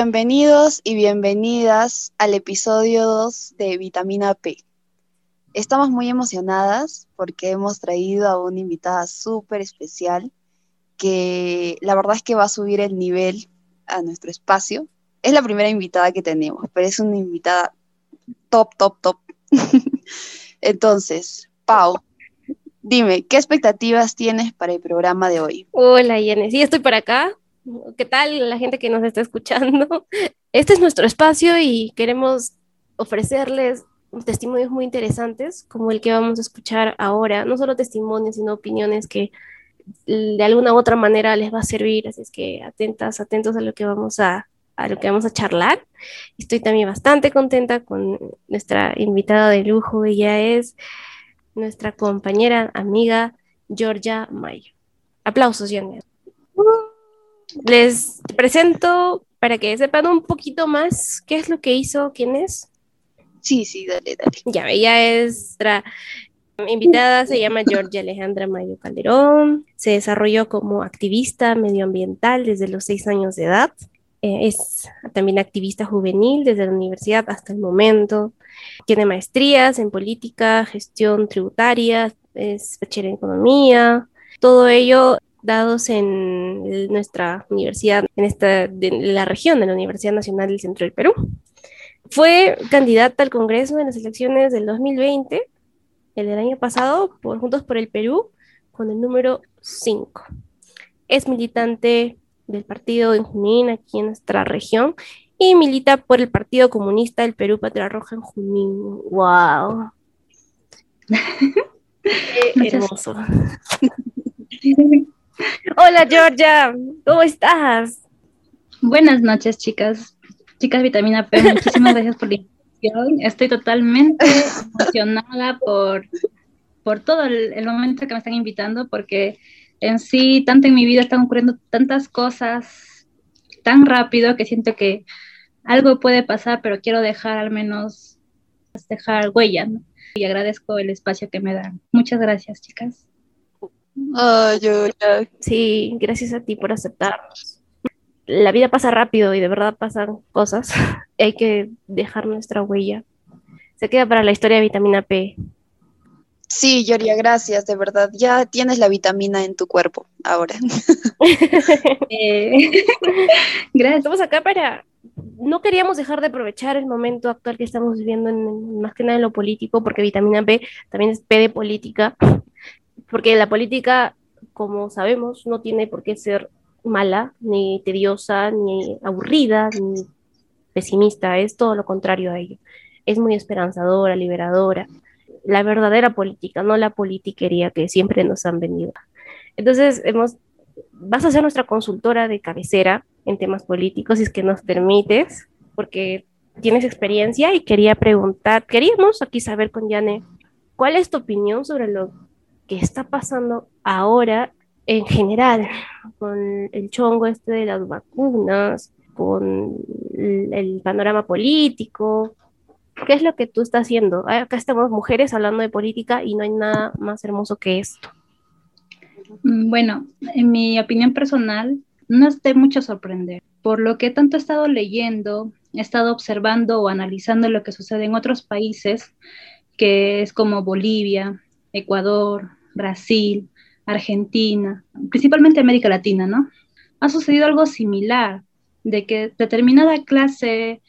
Bienvenidos y bienvenidas al episodio 2 de Vitamina P. Estamos muy emocionadas porque hemos traído a una invitada súper especial que la verdad es que va a subir el nivel a nuestro espacio. Es la primera invitada que tenemos, pero es una invitada top, top, top. Entonces, Pau, dime, ¿qué expectativas tienes para el programa de hoy? Hola, Yenes. Sí, estoy por acá. ¿Qué tal la gente que nos está escuchando? Este es nuestro espacio y queremos ofrecerles testimonios muy interesantes, como el que vamos a escuchar ahora. No solo testimonios, sino opiniones que de alguna u otra manera les va a servir. Así es que atentas, atentos a lo que vamos a, a lo que vamos a charlar. Estoy también bastante contenta con nuestra invitada de lujo. Ella es nuestra compañera, amiga Georgia Mayo. Aplausos, Jones. Les presento para que sepan un poquito más qué es lo que hizo, quién es. Sí, sí, dale, dale. Ya, ella es nuestra invitada, se llama Georgia Alejandra Mayo Calderón, se desarrolló como activista medioambiental desde los seis años de edad, eh, es también activista juvenil desde la universidad hasta el momento, tiene maestrías en política, gestión tributaria, es bachiller en economía, todo ello dados en nuestra universidad, en esta, de la región de la Universidad Nacional del Centro del Perú. Fue candidata al Congreso en las elecciones del 2020, el del año pasado, por Juntos por el Perú, con el número 5. Es militante del partido en Junín, aquí en nuestra región, y milita por el Partido Comunista del Perú Patria Roja en Junín. ¡Wow! Qué hermoso. Hola Georgia, ¿cómo estás? Buenas noches, chicas. Chicas Vitamina P, muchísimas gracias por la invitación. Estoy totalmente emocionada por, por todo el, momento que me están invitando, porque en sí, tanto en mi vida están ocurriendo tantas cosas tan rápido que siento que algo puede pasar, pero quiero dejar al menos dejar huella. Y agradezco el espacio que me dan. Muchas gracias, chicas. Ay, yo Sí, gracias a ti por aceptarnos. La vida pasa rápido y de verdad pasan cosas. Hay que dejar nuestra huella. Se queda para la historia de vitamina P. Sí, Yoria, gracias, de verdad. Ya tienes la vitamina en tu cuerpo ahora. eh, gracias. Estamos acá para... No queríamos dejar de aprovechar el momento actual que estamos viviendo, en, más que nada en lo político, porque vitamina P también es P de política porque la política, como sabemos, no tiene por qué ser mala, ni tediosa, ni aburrida, ni pesimista, es todo lo contrario a ello. Es muy esperanzadora, liberadora, la verdadera política, no la politiquería que siempre nos han venido. Entonces, hemos, vas a ser nuestra consultora de cabecera en temas políticos, si es que nos permites, porque tienes experiencia y quería preguntar, queríamos aquí saber con Yane, ¿cuál es tu opinión sobre lo que está pasando ahora en general con el chongo este de las vacunas, con el, panorama político. ¿Qué es lo que tú estás haciendo? Acá estamos mujeres hablando de política y no hay nada más hermoso que esto. Mm, bueno, en mi opinión personal, no estoy mucho sorprender. Por lo que tanto he estado leyendo, he estado observando o analizando lo que sucede en otros países, que es como Bolivia, Ecuador, Brasil, Argentina, principalmente América Latina, ¿no? Ha sucedido algo similar, de que determinada clase,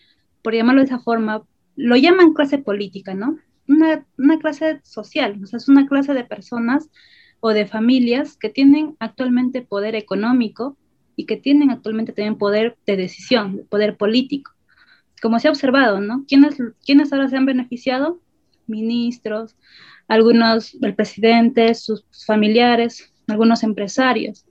por llamarlo de esa forma, lo llaman clase política, ¿no? Una, una clase social, o sea, es una clase de personas o de familias que tienen actualmente poder económico y que tienen actualmente también poder de decisión, poder político. Como se ha observado, ¿no? ¿Quiénes, ¿Quiénes ahora se han beneficiado? Ministros, algunos, el presidente, sus familiares, algunos empresarios.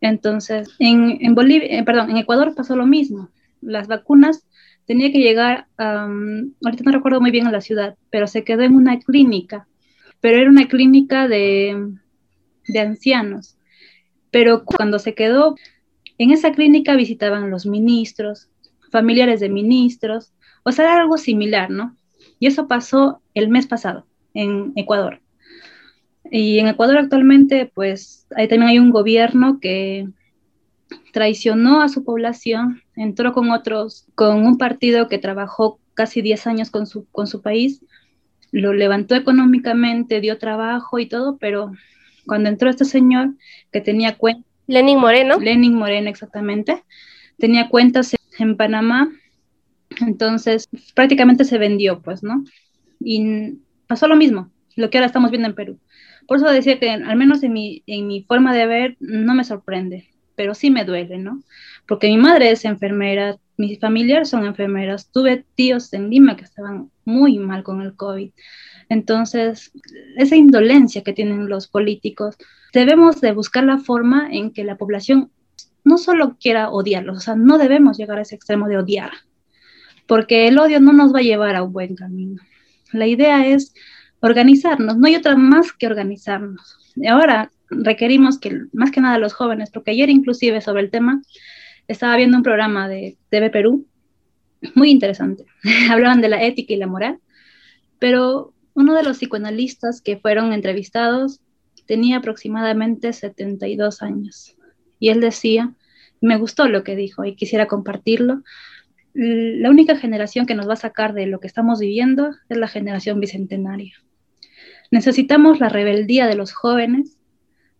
Entonces, en, en Bolivia, eh, perdón, en Ecuador pasó lo mismo. Las vacunas tenía que llegar, um, ahorita no recuerdo muy bien en la ciudad, pero se quedó en una clínica, pero era una clínica de, de ancianos. Pero cuando se quedó, en esa clínica visitaban los ministros, familiares de ministros, o sea, era algo similar, ¿no? Y eso pasó el mes pasado en Ecuador. Y en Ecuador actualmente, pues, ahí también hay un gobierno que, traicionó a su población, entró con otros, con un partido que trabajó casi 10 años con su, con su país, lo levantó económicamente, dio trabajo y todo, pero cuando entró este señor que tenía cuentas... Lenin Moreno. Lenin Moreno, exactamente. Tenía cuentas en Panamá, entonces prácticamente se vendió, pues, ¿no? Y pasó lo mismo, lo que ahora estamos viendo en Perú. Por eso decía que al menos en mi, en mi forma de ver no me sorprende, pero sí me duele, ¿no? Porque mi madre es enfermera, mis familiares son enfermeras, tuve tíos en Lima que estaban muy mal con el COVID. Entonces, esa indolencia que tienen los políticos, debemos de buscar la forma en que la población no solo quiera odiarlos, o sea, no debemos llegar a ese extremo de odiar, porque el odio no nos va a llevar a un buen camino. La idea es organizarnos, no hay otra más que organizarnos. Ahora requerimos que, más que nada los jóvenes, porque ayer inclusive sobre el tema, estaba viendo un programa de TV Perú, muy interesante. Hablaban de la ética y la moral, pero uno de los psicoanalistas que fueron entrevistados tenía aproximadamente 72 años. Y él decía, me gustó lo que dijo y quisiera compartirlo, la única generación que nos va a sacar de lo que estamos viviendo es la generación bicentenaria. Necesitamos la rebeldía de los jóvenes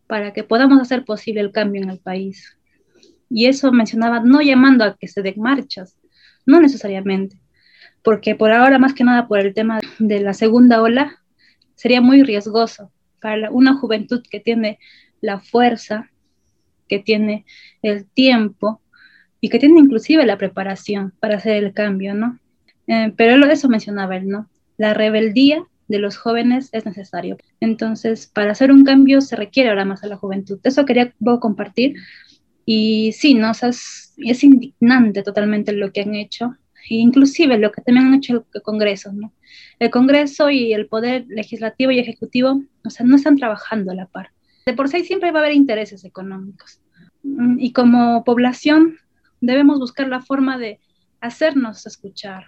para que podamos hacer posible el cambio en el país. Y eso mencionaba no llamando a que se den marchas, no necesariamente, porque por ahora más que nada por el tema de la segunda ola sería muy riesgoso para una juventud que tiene la fuerza, que tiene el tiempo y que tiene inclusive la preparación para hacer el cambio, ¿no? Eh, pero eso mencionaba él, ¿no? La rebeldía de los jóvenes es necesario. Entonces, para hacer un cambio se requiere ahora más a la juventud. Eso quería compartir. Y sí, ¿no? es, indignante totalmente lo que han hecho, e inclusive lo que también han hecho el Congreso, ¿no? El Congreso y el Poder Legislativo y Ejecutivo, o sea, no están trabajando a la par. De por sí siempre va a haber intereses económicos. Mm, y como población debemos buscar la forma de hacernos escuchar.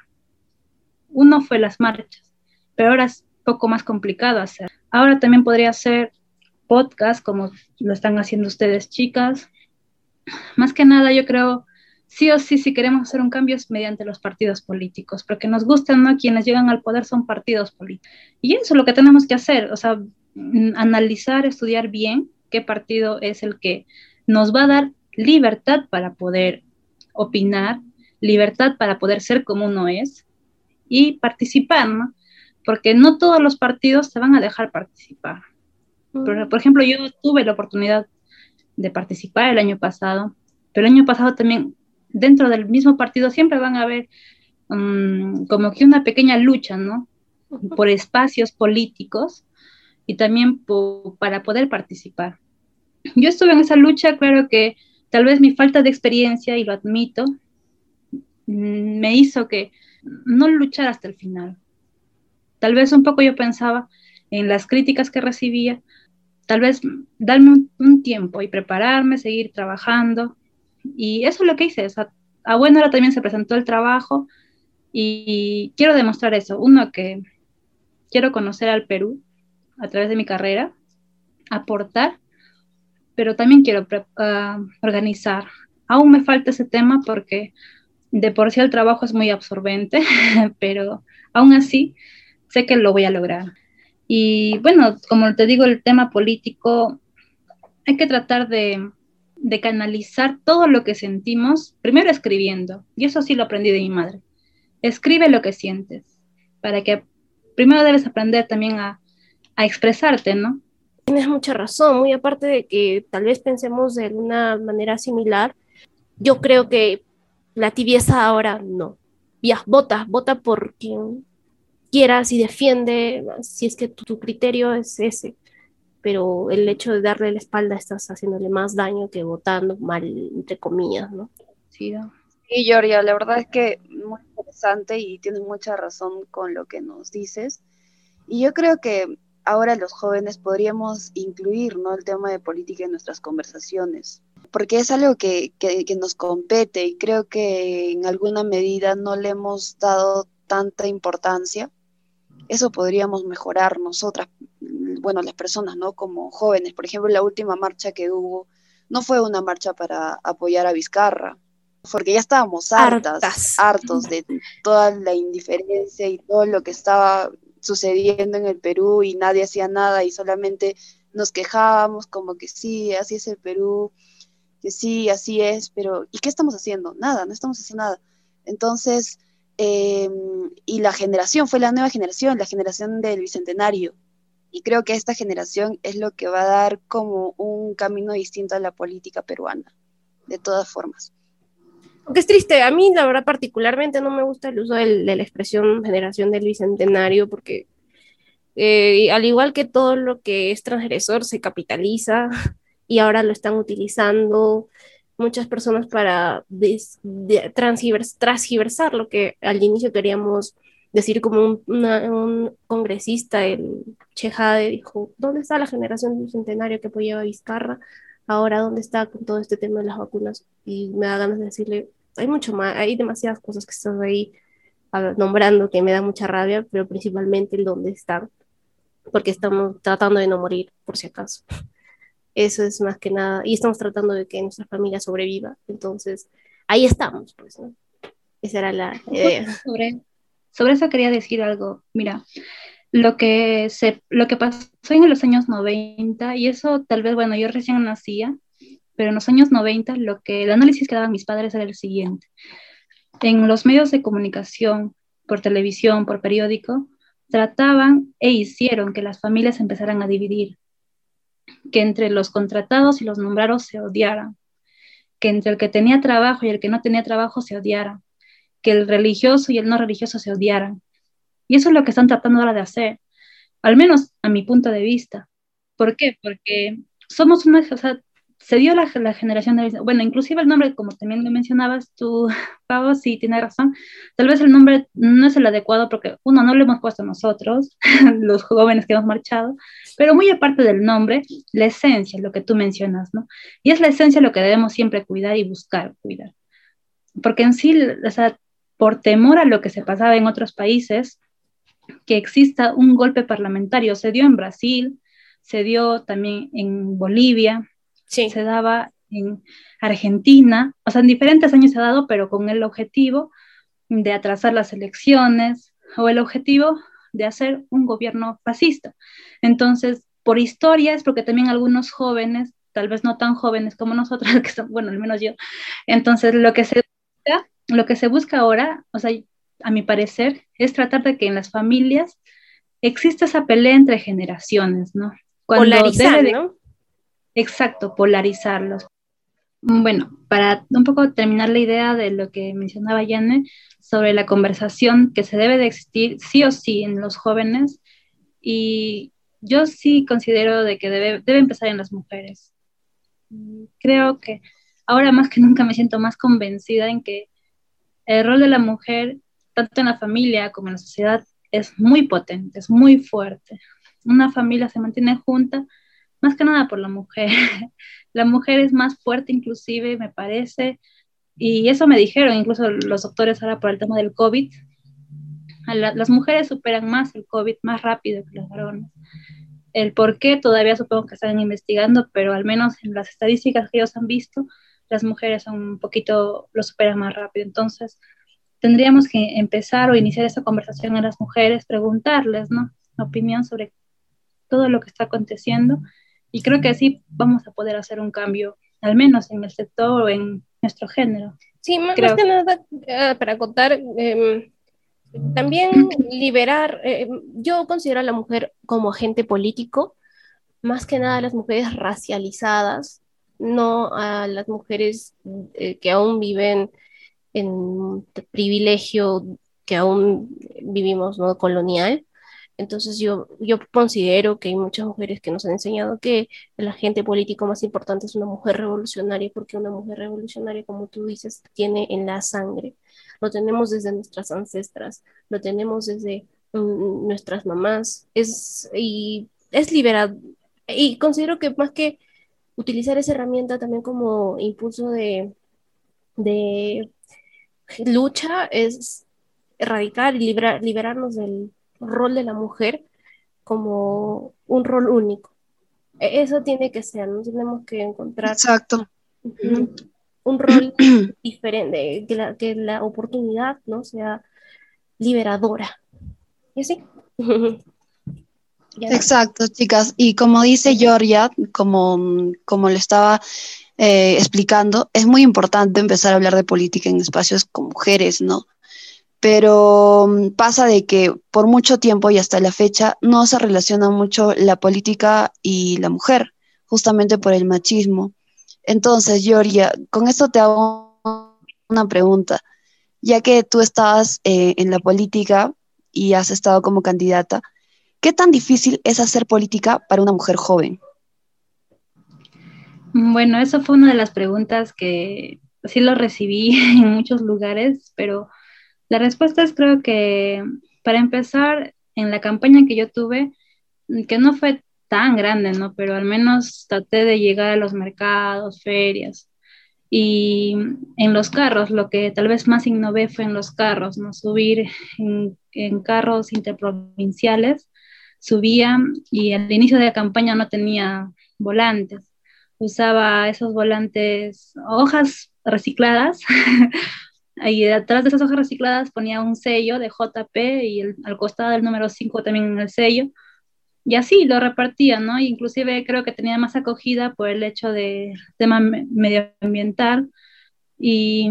Uno fue las marchas, pero ahora es poco más complicado hacer. Ahora también podría ser podcast, como lo están haciendo ustedes, chicas. Más que nada, yo creo, sí o sí, si queremos hacer un cambio es mediante los partidos políticos, porque nos gustan, ¿no? Quienes llegan al poder son partidos políticos. Y eso es lo que tenemos que hacer, o sea, analizar, estudiar bien qué partido es el que nos va a dar libertad para poder opinar, libertad para poder ser como uno es y participar, ¿no? porque no todos los partidos te van a dejar participar. Por, por, ejemplo, yo tuve la oportunidad de participar el año pasado, pero el año pasado también dentro del mismo partido siempre van a haber um, como que una pequeña lucha, ¿no? Por espacios políticos y también para poder participar. Yo estuve en esa lucha, claro que tal vez mi falta de experiencia, y lo admito, mm, me hizo que no luchar hasta el final. Tal vez un poco yo pensaba en las críticas que recibía, tal vez darme un, tiempo y prepararme, seguir trabajando. Y eso es lo que hice. a buena hora también se presentó el trabajo y quiero demostrar eso. Uno, que quiero conocer al Perú a través de mi carrera, aportar, pero también quiero uh, organizar. Aún me falta ese tema porque de por sí el trabajo es muy absorbente, pero aún así sé que lo voy a lograr. Y bueno, como te digo, el tema político, hay que tratar de, canalizar todo lo que sentimos, primero escribiendo, y eso sí lo aprendí de mi madre. Escribe lo que sientes, para que primero debes aprender también a expresarte, ¿no? Tienes mucha razón, muy aparte de que tal vez pensemos de una manera similar, yo creo que la tibieza ahora no. Ya, vota, vota por quien quieras y defiende, si es que tu, criterio es ese, pero el hecho de darle la espalda estás haciéndole más daño que votando mal, entre comillas, ¿no? Sí, la verdad es que muy interesante y tienes mucha razón con lo que nos dices. Y yo creo que ahora los jóvenes podríamos incluir ¿no? el tema de política en nuestras conversaciones, porque es algo que, que, que nos compete y creo que en alguna medida no le hemos dado tanta importancia eso podríamos mejorar nosotras, bueno, las personas, ¿no? Como jóvenes, por ejemplo, la última marcha que hubo no fue una marcha para apoyar a Vizcarra, porque ya estábamos hartas, hartos de toda la indiferencia y todo lo que estaba sucediendo en el Perú y nadie hacía nada y solamente nos quejábamos como que sí, así es el Perú, que sí, así es, pero ¿y qué estamos haciendo? Nada, no estamos haciendo nada. Entonces, em, y la generación, fue la nueva generación, la generación del Bicentenario. Y creo que esta generación es lo que va a dar como un camino distinto a la política peruana, de todas formas. Aunque es triste, a mí la verdad particularmente no me gusta el uso de la expresión generación del Bicentenario, porque eh, al igual que todo lo que es transgresor se capitaliza y ahora lo están utilizando muchas personas para transgiversar lo que al inicio queríamos decir como un, congresista, el Chejade, dijo, ¿dónde está la generación del centenario que apoyaba Vizcarra? Ahora, ¿dónde está con todo este tema de las vacunas? Y me da ganas de decirle, hay mucho más, hay demasiadas cosas que están ahí nombrando que me da mucha rabia, pero principalmente el dónde están, porque estamos tratando de no morir, por si acaso. Eso es más que nada, y estamos tratando de que nuestra familia sobreviva. Entonces, ahí estamos, pues, ¿no? Esa era la idea. Sobre, sobre eso quería decir algo. Mira, lo que, se, lo que pasó en los años 90, y eso tal vez, bueno, yo recién nacía, pero en los años 90 lo que el análisis que daban mis padres era el siguiente. En los medios de comunicación, por televisión, por periódico, trataban e hicieron que las familias empezaran a dividir que entre los contratados y los nombrados se odiaran, que entre el que tenía trabajo y el que no tenía trabajo se odiaran, que el religioso y el no religioso se odiaran. Y eso es lo que están tratando ahora de hacer, al menos a mi punto de vista. ¿Por qué? Porque somos una, o se dio la, generación de, bueno, inclusive el nombre, como también lo mencionabas tú, Pau, sí, tiene razón, tal vez el nombre no es el adecuado porque, uno, no lo hemos puesto nosotros, los jóvenes que hemos marchado, pero muy aparte del nombre, la esencia, lo que tú mencionas, ¿no? Y es la esencia lo que debemos siempre cuidar y buscar cuidar. Porque en sí, o sea, por temor a lo que se pasaba en otros países, que exista un golpe parlamentario, se dio en Brasil, se dio también en Bolivia, se daba en Argentina, o sea, en diferentes años se ha dado, pero con el objetivo de atrasar las elecciones o el objetivo de hacer un gobierno fascista. Entonces, por historia es porque también algunos jóvenes, tal vez no tan jóvenes como nosotros, que son, bueno, al menos yo, entonces lo que se busca, lo que se busca ahora, o sea, a mi parecer, es tratar de que en las familias exista esa pelea entre generaciones, ¿no? Cuando Polarizar, ¿no? Exacto, polarizarlos. Bueno, para un poco terminar la idea de lo que mencionaba Yane sobre la conversación que se debe de existir sí o sí en los jóvenes y yo sí considero de que debe, debe empezar en las mujeres. Creo que ahora más que nunca me siento más convencida en que el rol de la mujer, tanto en la familia como en la sociedad, es muy potente, es muy fuerte. Una familia se mantiene junta más que nada por la mujer. la mujer es más fuerte inclusive, me parece, y eso me dijeron incluso los doctores ahora por el tema del COVID. las mujeres superan más el COVID más rápido que los varones. El por qué todavía supongo que están investigando, pero al menos en las estadísticas que ellos han visto, las mujeres son un poquito, lo superan más rápido. Entonces, tendríamos que empezar o iniciar esa conversación en las mujeres, preguntarles, ¿no? Opinión sobre todo lo que está aconteciendo y creo que así vamos a poder hacer un cambio, al menos en el sector o en nuestro género. Sí, más, que nada, eh, para contar, em, también liberar, eh, yo considero a la mujer como agente político, más que nada a las mujeres racializadas, no a las mujeres eh, que aún viven en privilegio que aún vivimos ¿no? colonial, entonces yo, yo considero que hay muchas mujeres que nos han enseñado que el agente político más importante es una mujer revolucionaria, porque una mujer revolucionaria, como tú dices, tiene en la sangre. Lo tenemos desde nuestras ancestras, lo tenemos desde mm, nuestras mamás, es, y es liberado. Y considero que más que utilizar esa herramienta también como impulso de, de lucha, es erradicar y liberarnos del rol de la mujer como un rol único. E, eso tiene que ser, ¿no? Tenemos que encontrar Exacto. un rol diferente, que la, que la oportunidad ¿no? sea liberadora. ¿Y así? Exacto, chicas. Y como dice Georgia, como, como le estaba eh, explicando, es muy importante empezar a hablar de política en espacios con mujeres, ¿no? Pero mm, pasa de que por mucho tiempo y hasta la fecha no se relaciona mucho la política y la mujer, justamente por el machismo. Entonces, Georgia, con esto te hago una pregunta. Ya que tú estabas eh, en la política y has estado como candidata, ¿Qué tan difícil es hacer política para una mujer joven? Bueno, eso fue una de las preguntas que sí lo recibí en muchos lugares, pero la respuesta es creo que para empezar, en la campaña que yo tuve, que no fue tan grande, ¿no? Pero al menos traté de llegar a los mercados, ferias. Y en los carros, lo que tal vez más innové fue en los carros, ¿no? Subir en, en carros interprovinciales subía y al inicio de la campaña no tenía volantes. Usaba esos volantes, hojas recicladas, y detrás de esas hojas recicladas ponía un sello de JP y al costado del número 5 también el sello. Y así lo repartía, ¿no? Inclusive creo que tenía más acogida por el hecho de tema medioambiental. Y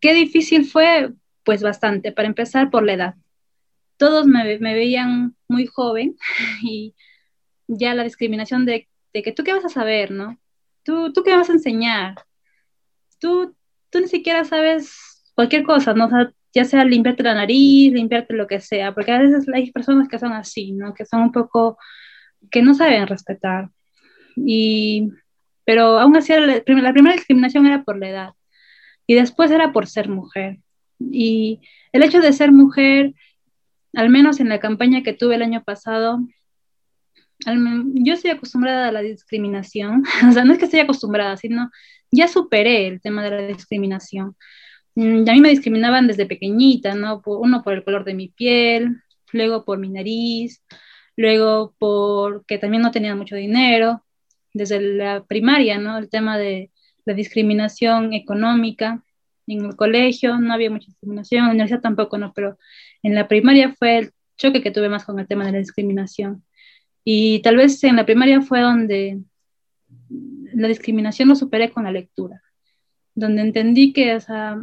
qué difícil fue, pues bastante, para empezar por la edad todos me, veían muy joven y ya la discriminación de, que tú qué vas a saber, ¿no? ¿Tú, tú qué vas a enseñar? Tú, tú ni siquiera sabes cualquier cosa, ¿no? ya sea limpiarte la nariz, limpiarte lo que sea, porque a veces hay personas que son así, ¿no? Que son un poco, que no saben respetar. Y, pero aún así, la, la primera discriminación era por la edad y después era por ser mujer. Y el hecho de ser mujer al menos en la campaña que tuve el año pasado, yo estoy acostumbrada a la discriminación, o sea, no es que esté acostumbrada, sino ya superé el tema de la discriminación. Mm, a mí me discriminaban desde pequeñita, ¿no? Uno por el color de mi piel, luego por mi nariz, luego porque también no tenía mucho dinero, desde la primaria, ¿no? El tema de la discriminación económica. En el colegio no había mucha discriminación, en la universidad tampoco, ¿no? Pero en la primaria fue el choque que tuve más con el tema de la discriminación. Y tal vez en la primaria fue donde la discriminación lo superé con la lectura, donde entendí que o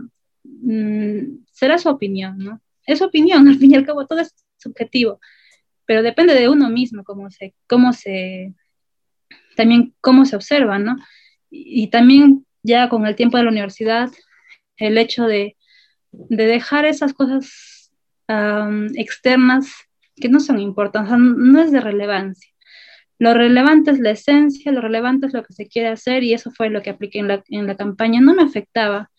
mm, será su opinión, ¿no? Es su opinión, al fin y al cabo todo es subjetivo, pero depende de uno mismo cómo se, cómo se, también cómo se observa, ¿no? Y, y también ya con el tiempo de la universidad, el hecho de, de dejar esas cosas externas que no son importantes, no es de relevancia. Lo relevante es la esencia, lo relevante es lo que se quiere hacer y eso fue lo que apliqué en la, en la campaña. No me afectaba,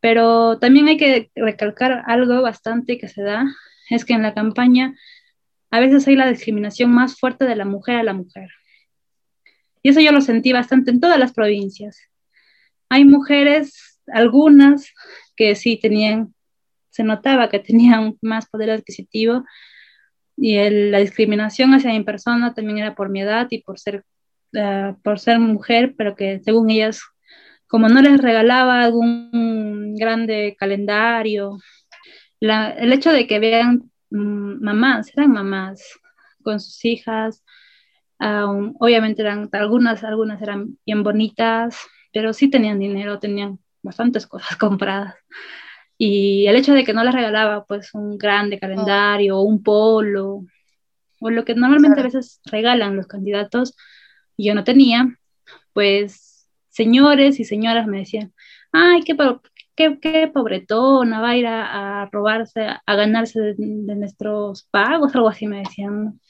pero también hay que recalcar algo bastante que se da, es que en la campaña a veces hay la discriminación más fuerte de la mujer a la mujer. Y eso yo lo sentí bastante en todas las provincias. Hay mujeres, algunas, que sí tenían se notaba que tenía más poder adquisitivo y la discriminación hacia mi persona también era por mi edad y por ser, eh, por ser mujer, pero que según ellas, como no les regalaba algún grande calendario, el hecho de que vean mm, mamás, eran mamás con sus hijas, obviamente eran algunas, algunas eran bien bonitas, pero sí tenían dinero, tenían bastantes cosas compradas. Y el hecho de que no les regalaba pues un grande calendario o un polo o lo que normalmente a veces regalan los candidatos y yo no tenía, pues señores y señoras me decían, ay, qué, qué, qué pobretona, va a ir a, robarse, a ganarse de, nuestros pagos, algo así me decían.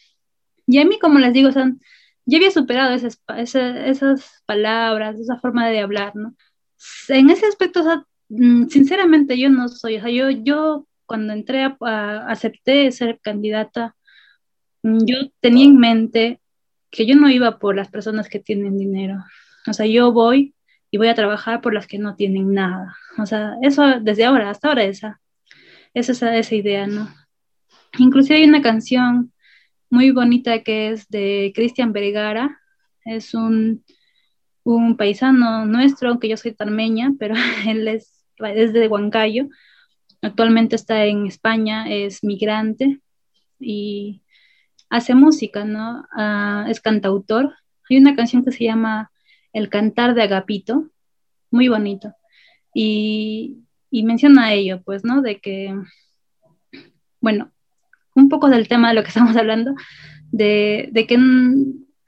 Y a mí, como les digo, son, yo había superado esas, esas, palabras, esa forma de hablar, ¿no? En ese aspecto, Mm, sinceramente yo no soy, o sea, yo, yo cuando entré a, acepté ser candidata, mm, yo tenía en mente que yo no iba por las personas que tienen dinero, o sea, yo voy y voy a trabajar por las que no tienen nada, o sea, eso desde ahora, hasta ahora esa, esa es esa idea, ¿no? Inclusive hay una canción muy bonita que es de Cristian Vergara, es un, un paisano nuestro, aunque yo soy tarmeña, pero él es, es de Huancayo. Actualmente está en España, es migrante y hace música, ¿no? Ah, es cantautor. Hay una canción que se llama El cantar de Agapito, muy bonito. Y, y menciona ello, pues, ¿no? De que, bueno, un poco del tema de lo que estamos hablando, de, de que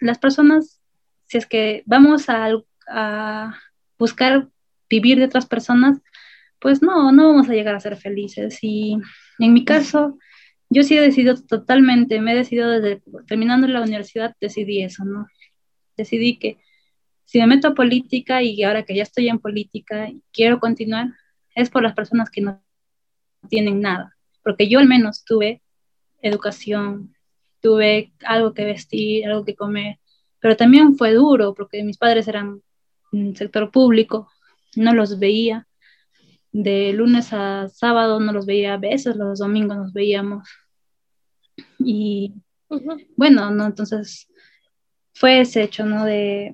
las personas, si es que vamos a, a, buscar vivir de otras personas, pues no, no vamos a llegar a ser felices. Y en mi caso, yo sí he decidido totalmente, me he decidido desde terminando la universidad, decidí eso, ¿no? Decidí que si me meto a política y ahora que ya estoy en política y quiero continuar, es por las personas que no tienen nada, porque yo al menos tuve educación, tuve algo que vestir, algo que comer, pero también fue duro porque mis padres eran sector público, no los veía, de lunes a sábado no los veía a veces, los domingos nos veíamos. Y bueno, ¿no? Entonces fue ese hecho, ¿no? De,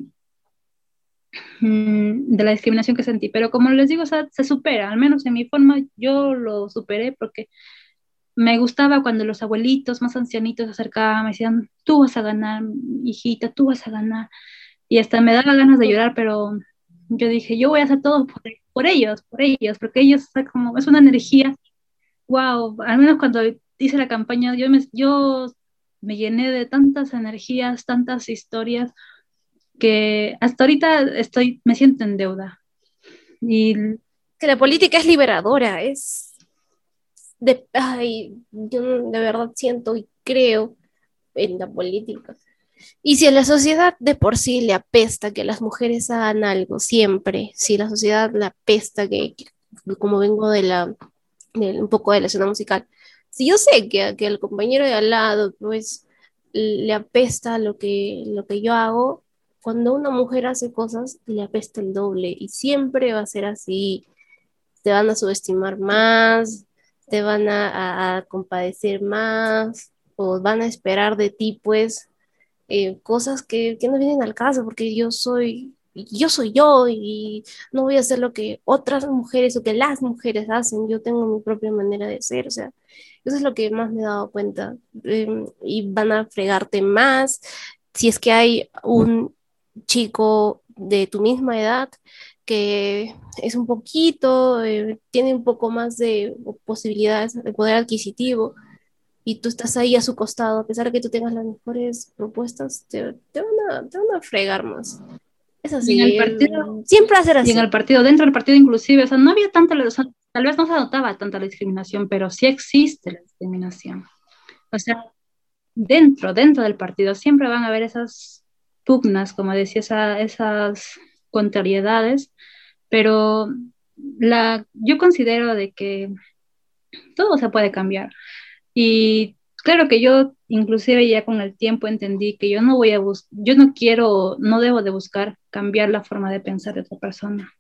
mm, de la discriminación que sentí. Pero como les digo, se supera, al menos en mi forma yo lo superé porque me gustaba cuando los abuelitos más ancianitos se acercaban, me decían, tú vas a ganar, hijita, tú vas a ganar. Y hasta me daba ganas de llorar, pero yo dije, yo voy a hacer todo por, ellos, por ellos, porque ellos, como, es una energía, wow, al menos cuando hice la campaña, yo me, yo me llené de tantas energías, tantas historias, que hasta ahorita estoy, me siento en deuda. Y que la política es liberadora, es de, ay, yo de verdad siento y creo en la política. Y si a la sociedad de por sí le apesta que las mujeres hagan algo siempre, si la sociedad le apesta que, como vengo de la, un poco de la escena musical, si yo sé que, que el compañero de al lado, pues, le apesta lo que, lo que yo hago, cuando una mujer hace cosas, le apesta el doble y siempre va a ser así. Te van a subestimar más, te van a, a compadecer más o van a esperar de ti, pues, eh, cosas que, que, no vienen al caso, porque yo soy, yo soy yo y no voy a hacer lo que otras mujeres o que las mujeres hacen, yo tengo mi propia manera de ser, o sea, eso es lo que más me he dado cuenta. Eh, y van a fregarte más si es que hay un chico de tu misma edad que es un poquito, eh, tiene un poco más de posibilidades de poder adquisitivo, y tú estás ahí a su costado, a pesar de que tú tengas las mejores propuestas, te, te, van, a, te van, a, fregar más. Es así. En el partido, siempre hacer así. Y en el partido, dentro del partido inclusive, o sea, no había tanta, o sea, tal vez no se notaba tanta la discriminación, pero sí existe la discriminación. O sea, dentro, dentro del partido, siempre van a haber esas pugnas, como decía, esa, esas contrariedades, pero la, yo considero de que todo se puede cambiar. Y claro que yo inclusive ya con el tiempo entendí que yo no voy a buscar, yo no quiero, no debo de buscar cambiar la forma de pensar de otra persona.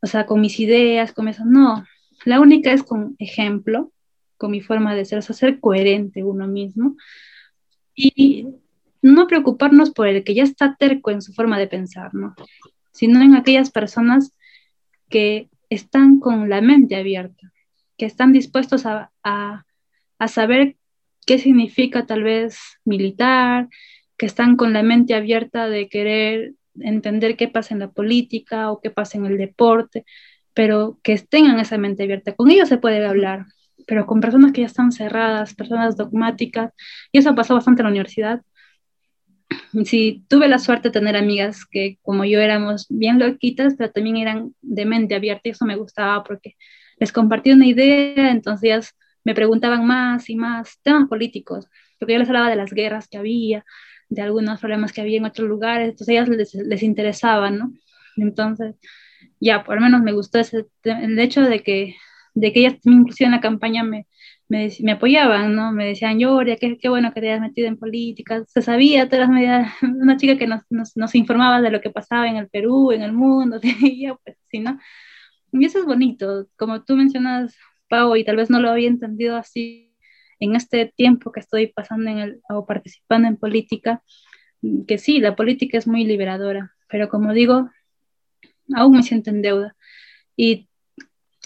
O sea, con mis ideas, con eso, no. La única es con ejemplo, con mi forma de ser, o sea, ser coherente uno mismo. Y no preocuparnos por el que ya está terco en su forma de pensar, ¿no? Sino en aquellas personas que están con la mente abierta, que están dispuestos a, a a saber qué significa tal vez militar, que están con la mente abierta de querer entender qué pasa en la política o qué pasa en el deporte, pero que tengan esa mente abierta. Con ellos se puede hablar, pero con personas que ya están cerradas, personas dogmáticas, y eso pasó bastante en la universidad. Sí, tuve la suerte de tener amigas que como yo éramos bien loquitas, pero también eran de mente abierta y eso me gustaba porque les compartí una idea, entonces me preguntaban más y más temas políticos, porque yo les hablaba de las guerras que había, de algunos problemas que había en otros lugares, entonces ellas les, les interesaban, ¿no? Entonces, ya, por lo menos me gustó ese, el hecho de que, de que ellas inclusive en la campaña me, me, me, apoyaban, ¿no? Me decían, Yoria, qué, qué bueno que te hayas metido en política. Se sabía todas las medidas, una chica que nos, nos, informaba de lo que pasaba en el Perú, en el mundo, y pues sí, ¿no? Y eso es bonito, como tú mencionas, Pau, y tal vez no lo había entendido así en este tiempo que estoy pasando en el, o participando en política, que sí, la política es muy liberadora, pero como digo, aún me siento en deuda. Y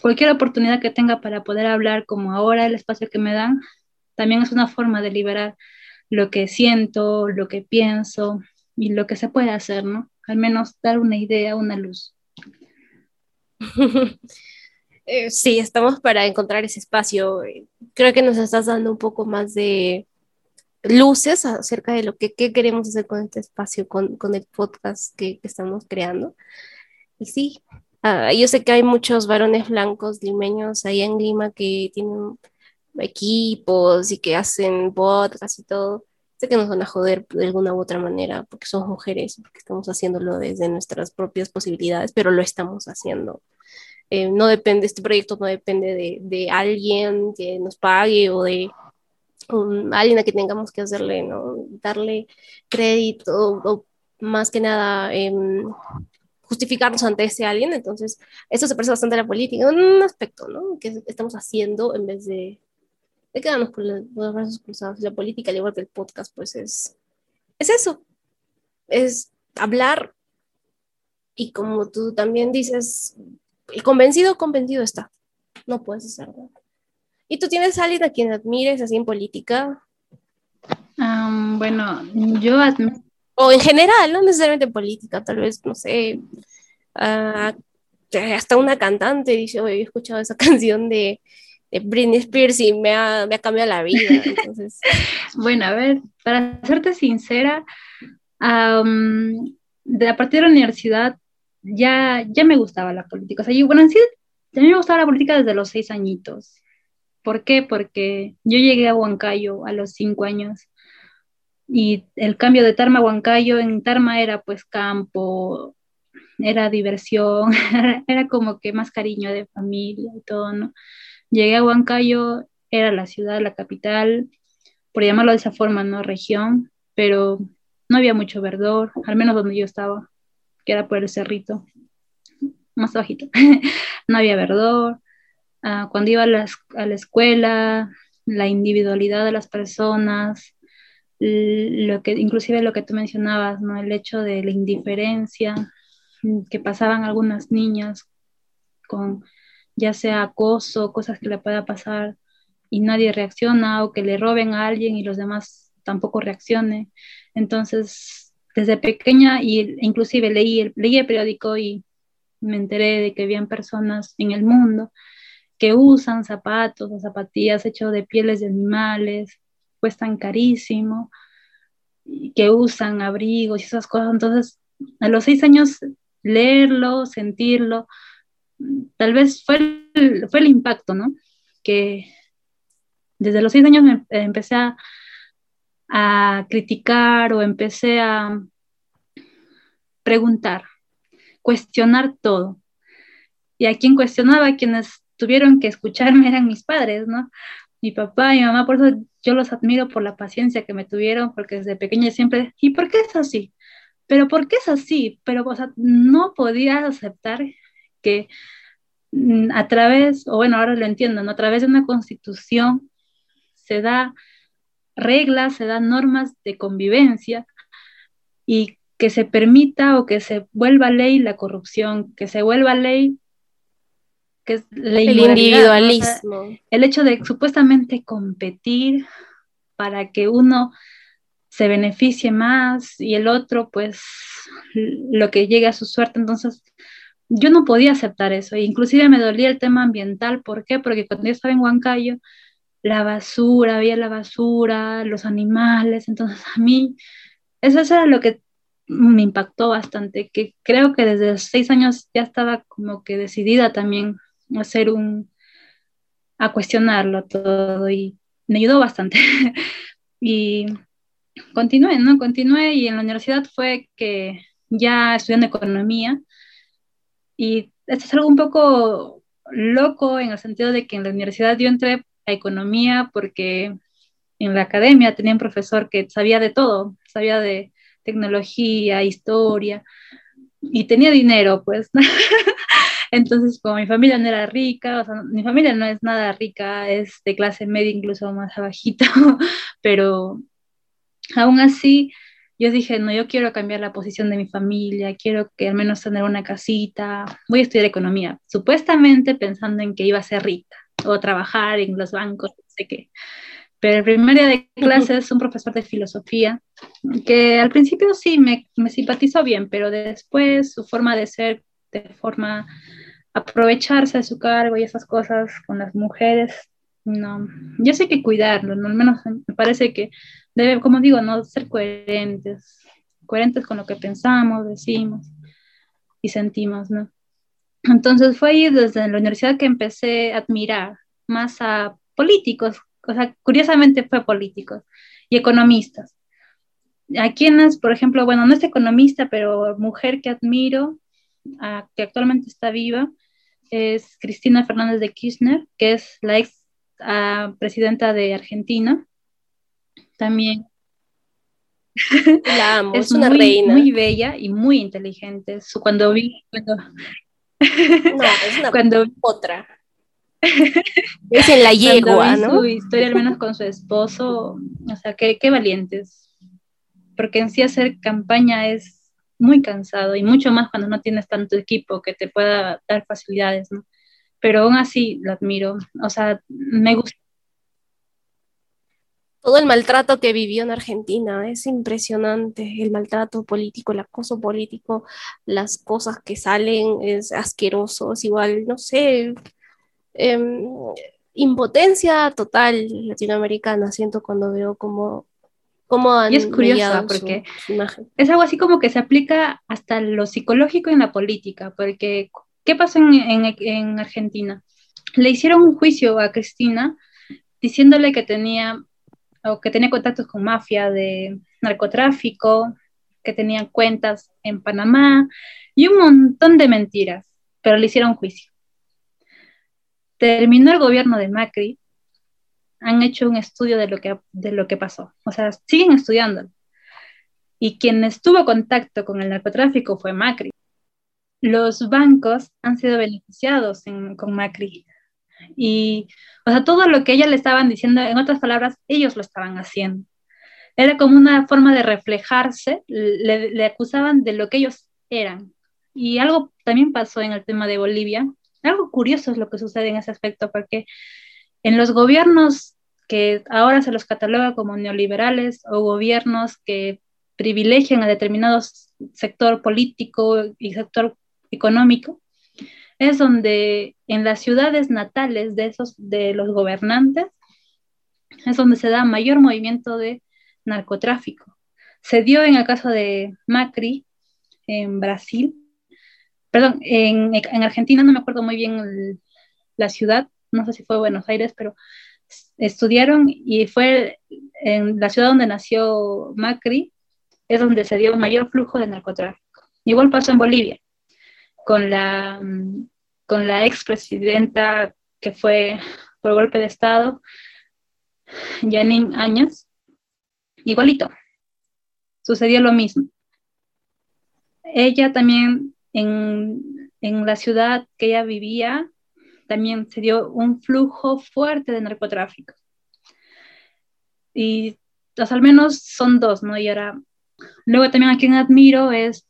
cualquier oportunidad que tenga para poder hablar, como ahora el espacio que me dan, también es una forma de liberar lo que siento, lo que pienso y lo que se puede hacer, ¿no? Al menos dar una idea, una luz. Eh, sí, estamos para encontrar ese espacio. Creo que nos estás dando un poco más de luces acerca de lo que queremos hacer con este espacio, con, el podcast que, estamos creando. Y sí, ah, yo sé que hay muchos varones blancos limeños ahí en Lima que tienen equipos y que hacen podcasts y todo. Sé que nos van a joder de alguna u otra manera porque somos mujeres, porque estamos haciéndolo desde nuestras propias posibilidades, pero lo estamos haciendo. Eh, no depende, este proyecto no depende de, de alguien que nos pague o de alguien a que tengamos que hacerle, ¿no? Darle crédito o, más que nada em, justificarnos ante ese alguien. Entonces, eso se parece bastante a la política, un aspecto, ¿no? Que estamos haciendo en vez de, de quedarnos con los brazos cruzados. La política, al igual que el podcast, pues es, es eso, es hablar y como tú también dices, el convencido, convencido está. No puedes hacerlo. ¿Y tú tienes a alguien a quien admires así en política? bueno, yo admiro. O en general, no necesariamente en política, tal vez, no sé, uh, hasta una cantante dice, oye, he escuchado esa canción de, de Britney Spears y me ha, me ha cambiado la vida. Entonces... bueno, a ver, para serte sincera, de a partir de la universidad ya, ya me gustaba la política. O sea, yo, bueno, en sí, mí me gustaba la política desde los seis añitos. ¿Por qué? Porque yo llegué a Huancayo a los cinco años y el cambio de Tarma a Huancayo, en Tarma era pues campo, era diversión, era como que más cariño de familia y todo. Llegué a Huancayo, era la ciudad, la capital, por llamarlo de esa forma, ¿no? Región, pero no había mucho verdor, al menos donde yo estaba, que era por el cerrito, más bajito. no había verdor, Ah, cuando iba a la, escuela, la individualidad de las personas, lo que, inclusive lo que tú mencionabas, ¿no? el hecho de la indiferencia mm, que pasaban algunas niñas con ya sea acoso, cosas que le pueda pasar y nadie reacciona o que le roben a alguien y los demás tampoco reaccionen. Entonces, desde pequeña, y inclusive leí leí el periódico y me enteré de que habían personas en el mundo que usan zapatos o zapatillas hechos de pieles de animales, cuestan carísimo, que usan abrigos y esas cosas. Entonces, a los seis años, leerlo, sentirlo, tal vez fue el, fue el impacto, ¿no? Que desde los seis años me empecé a, a criticar o empecé a preguntar, cuestionar todo. Y a quien cuestionaba, quienes tuvieron que escucharme eran mis padres, ¿no? Mi papá y mi mamá, por eso yo los admiro por la paciencia que me tuvieron, porque desde pequeña siempre, ¿y por qué es así? Pero ¿por qué es así? Pero, o no podía aceptar que mm, a través, o bueno, ahora lo entiendo, ¿no? A través de una constitución se da reglas, se dan normas de convivencia y que se permita o que se vuelva ley la corrupción, que se vuelva ley que es el individualismo. el hecho de supuestamente competir para que uno se beneficie más y el otro pues lo que llegue a su suerte. Entonces yo no podía aceptar eso. E inclusive me dolía el tema ambiental. ¿Por qué? Porque cuando yo estaba en Huancayo, la basura, había la basura, los animales. Entonces a mí eso era lo que me impactó bastante, que creo que desde seis años ya estaba como que decidida también hacer un, a cuestionarlo todo y me ayudó bastante. y continué, ¿no? Continué y en la universidad fue que ya estudiando economía y esto es algo un poco loco en el sentido de que en la universidad yo entré a economía porque en la academia tenía un profesor que sabía de todo, sabía de tecnología, historia y tenía dinero, pues. Entonces, como mi familia no era rica, o sea, mi familia no es nada rica, es de clase media, incluso más abajito, pero aún así yo dije, no, yo quiero cambiar la posición de mi familia, quiero que al menos tener una casita, voy a estudiar economía, supuestamente pensando en que iba a ser rica o trabajar en los bancos, sé qué. Pero el primer día de clases, un profesor de filosofía, que al principio sí me, me simpatizó bien, pero después su forma de ser, de forma aprovecharse de su cargo y esas cosas con las mujeres, no, yo sé que cuidarlo, ¿no? al menos me parece que debe, como digo, no ser coherentes, coherentes con lo que pensamos, decimos y sentimos, ¿no? Entonces fue ahí desde la universidad que empecé a admirar más a políticos, o sea, curiosamente fue políticos y economistas. A quienes, por ejemplo, bueno, no es economista, pero mujer que admiro, que actualmente está viva, es Cristina Fernández de Kirchner, que es la ex presidenta de Argentina. También. La amo, es, una muy, reina. Muy bella y muy inteligente. Cuando vi. Cuando... No, es una cuando... otra. Es en la yegua, ¿no? Su historia, al menos con su esposo, o sea, qué, qué valientes. Porque en sí hacer campaña es muy cansado y mucho más cuando no tienes tanto equipo que te pueda dar facilidades, ¿no? Pero aún así lo admiro, o sea, me gusta. Todo el maltrato que vivió en Argentina es impresionante, el maltrato político, el acoso político, las cosas que salen es asqueroso, es igual, no sé, em, impotencia total latinoamericana siento cuando veo cómo cómo han y es curioso porque es algo así como que se aplica hasta lo psicológico en la política, porque ¿qué pasó en, en, en Argentina? Le hicieron un juicio a Cristina diciéndole que tenía o que tenía contactos con mafia de narcotráfico, que tenía cuentas en Panamá y un montón de mentiras, pero le hicieron juicio. Terminó el gobierno de Macri, han hecho un estudio de lo que, de lo que pasó, o sea, siguen estudiándolo. Y quien estuvo en contacto con el narcotráfico fue Macri. Los bancos han sido beneficiados con Macri. Y, o sea, todo lo que ella le estaban diciendo, en otras palabras, ellos lo estaban haciendo. Era como una forma de reflejarse, le, le acusaban de lo que ellos eran. Y algo también pasó en el tema de Bolivia. Algo curioso es lo que sucede en ese aspecto, porque en los gobiernos que ahora se los cataloga como neoliberales o gobiernos que privilegian a determinado sector político y sector económico, es donde en las ciudades natales de esos de los gobernantes es donde se da mayor movimiento de narcotráfico. Se dio en el caso de Macri en Brasil, perdón, en, en Argentina no me acuerdo muy bien la ciudad, no sé si fue Buenos Aires, pero estudiaron y fue en la ciudad donde nació Macri, es donde se dio mayor flujo de narcotráfico. Igual pasó en Bolivia con la, con la expresidenta que fue por golpe de Estado, Janine Áñez, igualito, sucedió lo mismo. Ella también en, en la ciudad que ella vivía, también se dio un flujo fuerte de narcotráfico. Y pues, al menos son dos, ¿no? Y ahora, luego también a quien admiro es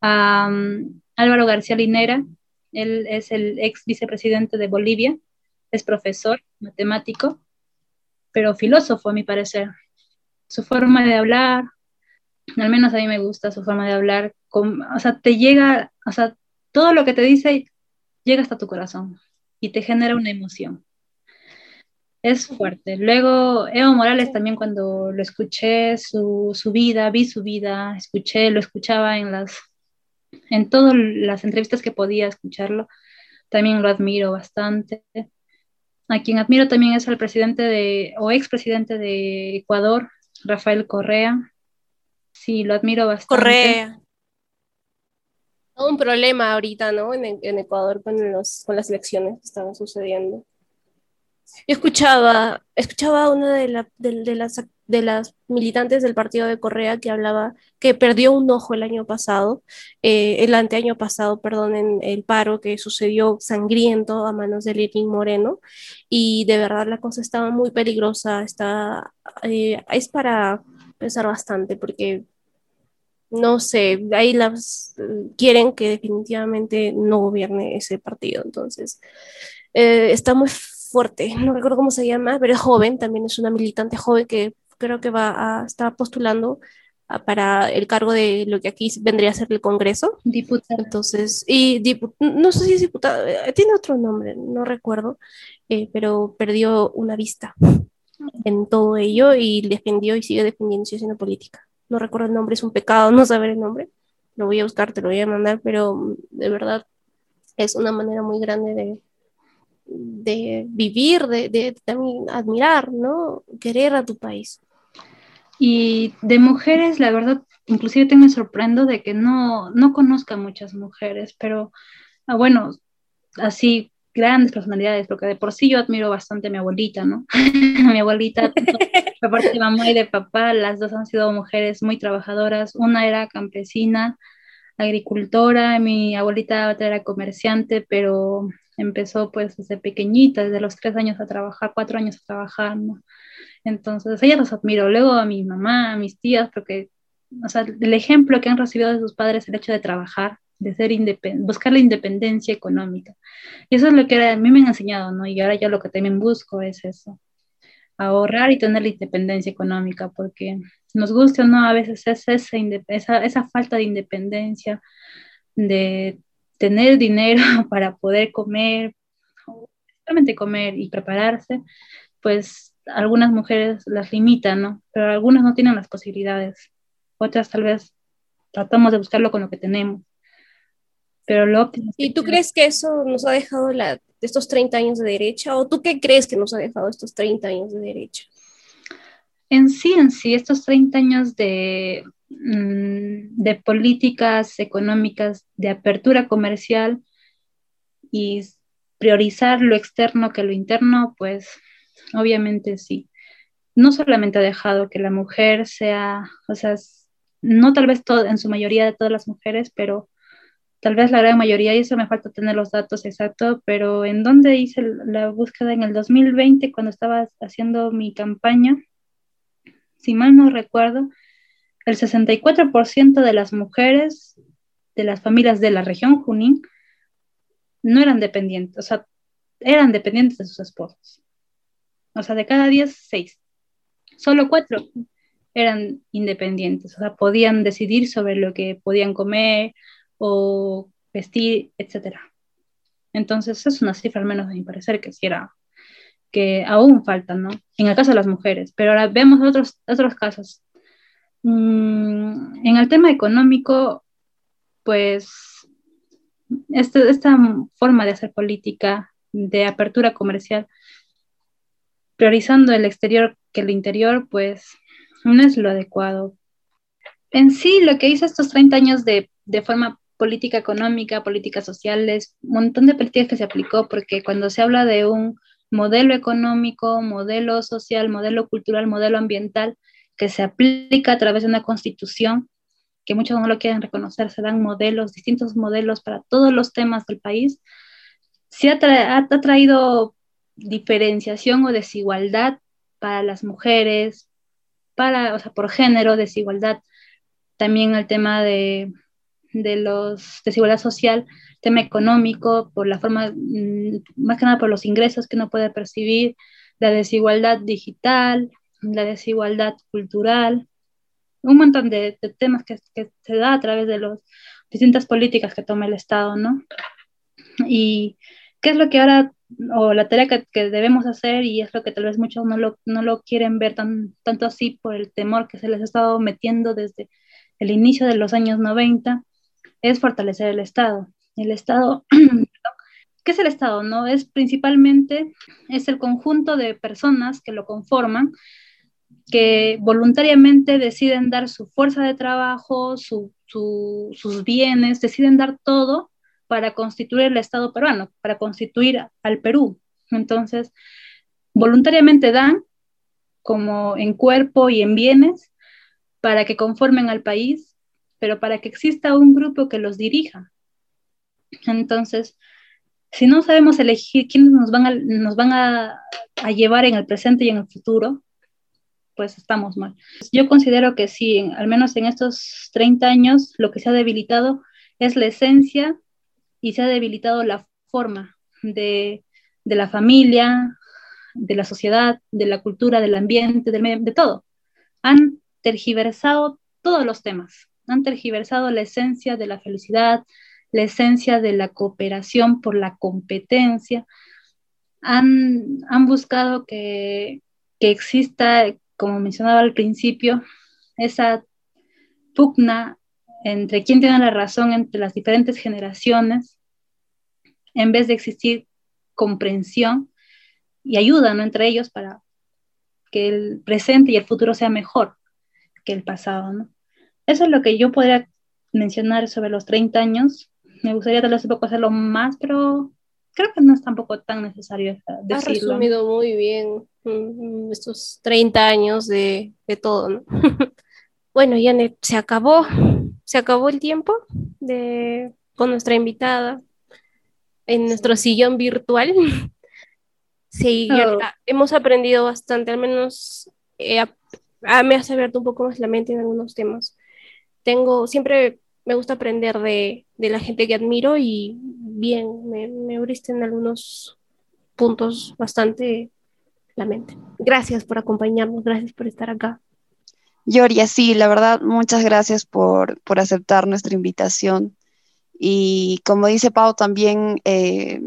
Álvaro García Linera, él es el ex vicepresidente de Bolivia, es profesor, matemático, pero filósofo a mi parecer. Su forma de hablar, al menos a mí me gusta su forma de hablar, o sea, te llega, o sea, todo lo que te dice llega hasta tu corazón y te genera una emoción. Es fuerte. Luego, Evo Morales también cuando lo escuché, su, su vida, vi su vida, escuché, lo escuchaba en las en todas las entrevistas que podía escucharlo, también lo admiro bastante. A quien admiro también es al presidente de, o expresidente de Ecuador, Rafael Correa. Sí, lo admiro bastante. Correa. Un problema ahorita, ¿no? En, Ecuador con, con las elecciones que estaban sucediendo. Yo escuchaba, escuchaba a una de, la, de, las, de las militantes del partido de Correa que hablaba que perdió un ojo el año pasado, eh, el anteaño pasado, perdón, en el paro que sucedió sangriento a manos de Lenín Moreno, y de verdad la cosa estaba muy peligrosa, está, eh, es para pensar bastante, porque no sé, ahí las quieren que definitivamente no gobierne ese partido. Entonces, eh, está muy fuerte, no recuerdo cómo se llama, pero es joven, también es una militante joven que creo que va a estar postulando para el cargo de lo que aquí vendría a ser el Congreso. Diputada. Entonces, y no sé si es diputada, eh, tiene otro nombre, no recuerdo, eh, pero perdió una vista en todo ello y defendió y sigue defendiendo su haciendo política. No recuerdo el nombre, es un pecado no saber el nombre. Lo voy a buscar, te lo voy a mandar, pero mm, de verdad es una manera muy grande de, de vivir, de, de, también admirar, ¿no? Querer a tu país. Y de mujeres, la verdad, inclusive te me sorprendo de que no, no conozca muchas mujeres, pero ah, bueno, así grandes personalidades, porque de por sí yo admiro bastante a mi abuelita, ¿no? a mi abuelita, por parte de mamá y de papá, las dos han sido mujeres muy trabajadoras. Una era campesina, agricultora, mi abuelita era comerciante, pero empezó pues desde pequeñita, desde los tres años a trabajar, cuatro años a trabajar, ¿no? Entonces, ella los admiro. Luego a mi mamá, a mis tías, porque, o sea, el ejemplo que han recibido de sus padres, el hecho de trabajar, de ser buscar la independencia económica. Y eso es lo que a mí me han enseñado, ¿no? Y ahora yo lo que también busco es eso, ahorrar y tener la independencia económica, porque nos gusta o no, a veces es esa, esa, esa falta de independencia, de tener dinero para poder comer, realmente comer y prepararse, pues algunas mujeres las limitan, ¿no? Pero algunas no tienen las posibilidades. Otras tal vez tratamos de buscarlo con lo que tenemos. Pero lo ¿Y tú crees que eso nos ha dejado la, estos 30 años de derecha? ¿O tú qué crees que nos ha dejado estos 30 años de derecha? En sí, en sí, estos 30 años de, de políticas económicas, de apertura comercial y priorizar lo externo que lo interno, pues obviamente sí. No solamente ha dejado que la mujer sea, o sea, no tal vez en su mayoría de todas las mujeres, pero tal vez la gran mayoría, y eso me falta tener los datos exactos, pero en dónde hice la búsqueda en el 2020, cuando estaba haciendo mi campaña, si mal no recuerdo, el 64% de las mujeres de las familias de la región Junín no eran dependientes, o sea, eran dependientes de sus esposos. O sea, de cada 10, 6. Solo 4 eran independientes, o sea, podían decidir sobre lo que podían comer o vestir, etc. Entonces, es una cifra, al menos de mi parecer, que sí era, que aún faltan, ¿no? En el caso de las mujeres, pero ahora vemos otros, otros casos. Mm, en el tema económico, pues, este, esta forma de hacer política, de apertura comercial, priorizando el exterior que el interior, pues no es lo adecuado. En sí, lo que hizo estos 30 años de, forma política económica, políticas sociales, un montón de políticas que se aplicó, porque cuando se habla de un modelo económico, modelo social, modelo cultural, modelo ambiental, que se aplica a través de una constitución, que muchos no lo quieren reconocer, se dan modelos, distintos modelos para todos los temas del país, ha, ha traído diferenciación o desigualdad para las mujeres, para, o sea, por género, desigualdad, también el tema de, de los desigualdad social, tema económico, por la forma, mm, más que nada por los ingresos que uno puede percibir, la desigualdad digital, la desigualdad cultural, un montón de, temas que, que, se da a través de las distintas políticas que toma el Estado, ¿no? Y qué es lo que ahora o la tarea que, debemos hacer, y es lo que tal vez muchos no lo, no lo quieren ver tan, tanto así por el temor que se les ha estado metiendo desde el inicio de los años 90, es fortalecer el Estado. El Estado, ¿qué es el Estado? No es principalmente, es el conjunto de personas que lo conforman, que voluntariamente deciden dar su fuerza de trabajo, sus bienes, deciden dar todo para constituir el Estado peruano, para constituir al Perú. Entonces, voluntariamente dan, como en cuerpo y en bienes, para que conformen al país, pero para que exista un grupo que los dirija. Entonces, si no sabemos elegir quiénes nos van a, nos van a llevar en el presente y en el futuro, pues estamos mal. Yo considero que sí, al menos en estos 30 años, lo que se ha debilitado es la esencia y se ha debilitado la forma de, la familia, de la sociedad, de la cultura, del ambiente, del de todo. Han tergiversado todos los temas, han tergiversado la esencia de la felicidad, la esencia de la cooperación por la competencia, han, buscado que, que exista, como mencionaba al principio, esa pugna entre quién tiene la razón entre las diferentes generaciones, en vez de existir comprensión y ayuda entre ellos para que el presente y el futuro sea mejor que el pasado. ¿no? Eso es lo que yo podría mencionar sobre los 30 años. Me gustaría tal vez un poco hacerlo más, pero creo que no es tampoco tan necesario decirlo. Has resumido muy bien mm, estos 30 años de, de todo, ¿no? bueno, Janet, se acabó, se acabó el tiempo de, con nuestra invitada en nuestro sillón virtual. Sí, oh. hemos aprendido bastante, al menos eh, me has abierto un poco más la mente en algunos temas. Tengo, siempre me gusta aprender de, de la gente que admiro y bien, me, me abriste en algunos puntos bastante la mente. Gracias por acompañarnos, gracias por estar acá. Yoria, sí, la verdad, muchas gracias por, por aceptar nuestra invitación. Y como dice Pau, también eh,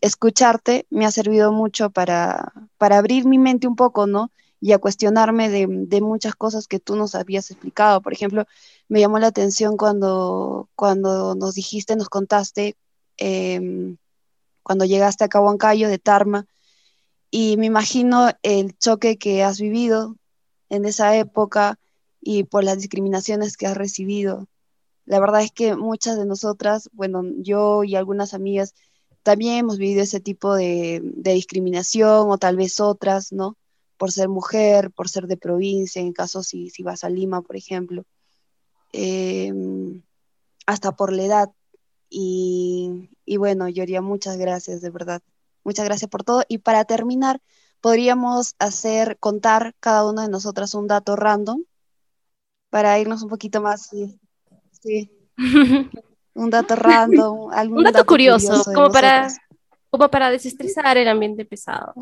escucharte me ha servido mucho para, para, abrir mi mente un poco, ¿no? Y a cuestionarme de, de, muchas cosas que tú nos habías explicado. Por ejemplo, me llamó la atención cuando, cuando nos dijiste, nos contaste, em, cuando llegaste a Huancayo de Tarma, y me imagino el choque que has vivido en esa época y por las discriminaciones que has recibido. La verdad es que muchas de nosotras, bueno, yo y algunas amigas también hemos vivido ese tipo de, discriminación o tal vez otras, ¿no? Por ser mujer, por ser de provincia, en caso si, si vas a Lima, por ejemplo. Em, hasta por la edad. Y, y bueno, Yoria, muchas gracias, de verdad. Muchas gracias por todo. Y para terminar, podríamos hacer, contar cada una de nosotras un dato random para irnos un poquito más. Sí. un dato random, algún un dato, curioso, como, para, como para desestresar el ambiente pesado.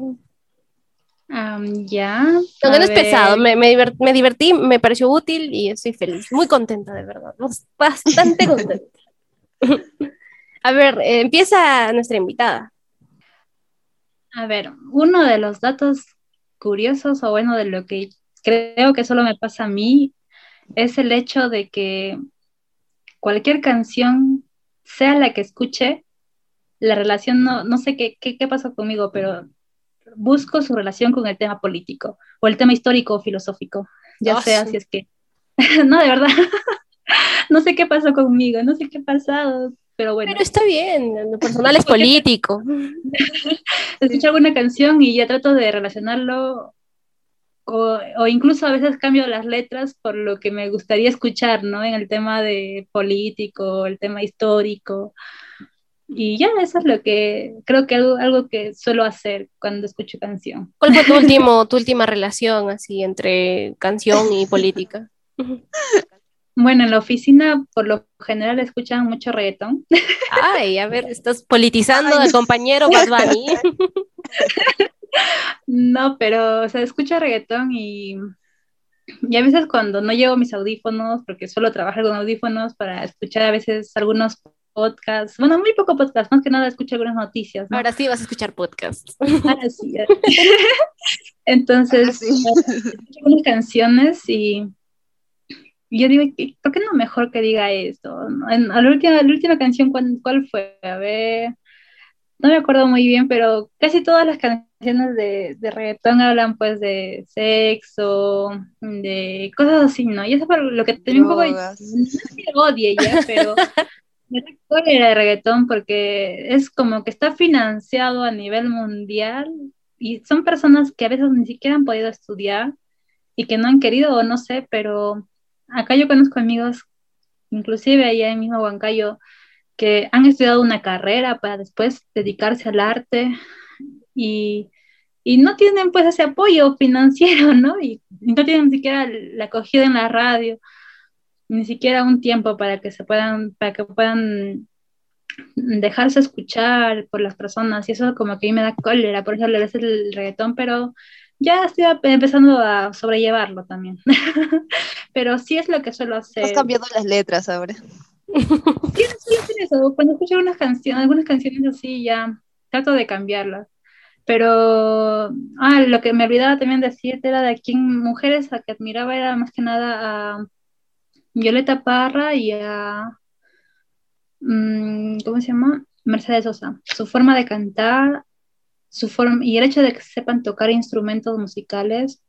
ya. No, no es pesado, me, me, divertí, me pareció útil y estoy feliz, muy contenta de verdad, bastante contenta. A ver, eh, empieza nuestra invitada. A ver, uno de los datos curiosos o bueno de lo que creo que solo me pasa a mí es el hecho de que cualquier canción, sea la que escuche, la relación, no, no sé qué, qué, pasó conmigo, pero busco su relación con el tema político o el tema histórico o filosófico, ya ah, sea si es que, no, de verdad, no sé qué pasó conmigo, no sé qué ha pasado, pero bueno. Pero está bien, lo personal es político. Escucho alguna canción y ya trato de relacionarlo, o, o, incluso a veces cambio las letras por lo que me gustaría escuchar, ¿no? En el tema de político, el tema histórico. Y ya, eso es lo que creo que algo, algo que suelo hacer cuando escucho canción. ¿Cuál fue tu, último, tu última relación así entre canción y política? Bueno, en la oficina por lo general escuchan mucho reggaetón. Ay, a ver, estás politizando al compañero Bad. No, pero, o sea, escucho reggaetón y, y a veces cuando no llevo mis audífonos, porque suelo trabajar con audífonos para escuchar a veces algunos podcasts, bueno, muy poco podcast, más que nada escucho algunas noticias. Ahora sí vas a escuchar podcasts. Ahora sí. Entonces, escucho algunas canciones y yo digo, ¿por qué no mejor que diga esto? En, la, última, la última canción, ¿cuál, fue? A ver, no me acuerdo muy bien, pero casi todas las canciones de, de reggaetón hablan pues de sexo, de cosas así, ¿no? Y eso fue lo que tenía un poco, no sé si odie ya, pero me era de reggaetón porque es como que está financiado a nivel mundial y son personas que a veces ni siquiera han podido estudiar y que no han querido o no sé, pero acá yo conozco amigos, inclusive allá en mismo Huancayo, que han estudiado una carrera para después dedicarse al arte y, y no tienen pues ese apoyo financiero, ¿no? Y no tienen ni siquiera la acogida en la radio, ni siquiera un tiempo para que se puedan, para que puedan dejarse escuchar por las personas y eso como que a mí me da cólera, por eso le el reggaetón, pero ya estoy empezando a sobrellevarlo también. pero sí es lo que suelo hacer. Estás cambiando las letras ahora. Sí, sí, eso. Cuando escucho unas canciones, algunas canciones así ya trato de cambiarlas. Pero, ah, lo que me olvidaba también decirte era de quién mujeres a que admiraba era más que nada a Violeta Parra y a, mm, ¿cómo se llama? Mercedes Sosa. Su forma de cantar, su forma, y el hecho de que sepan tocar instrumentos musicales,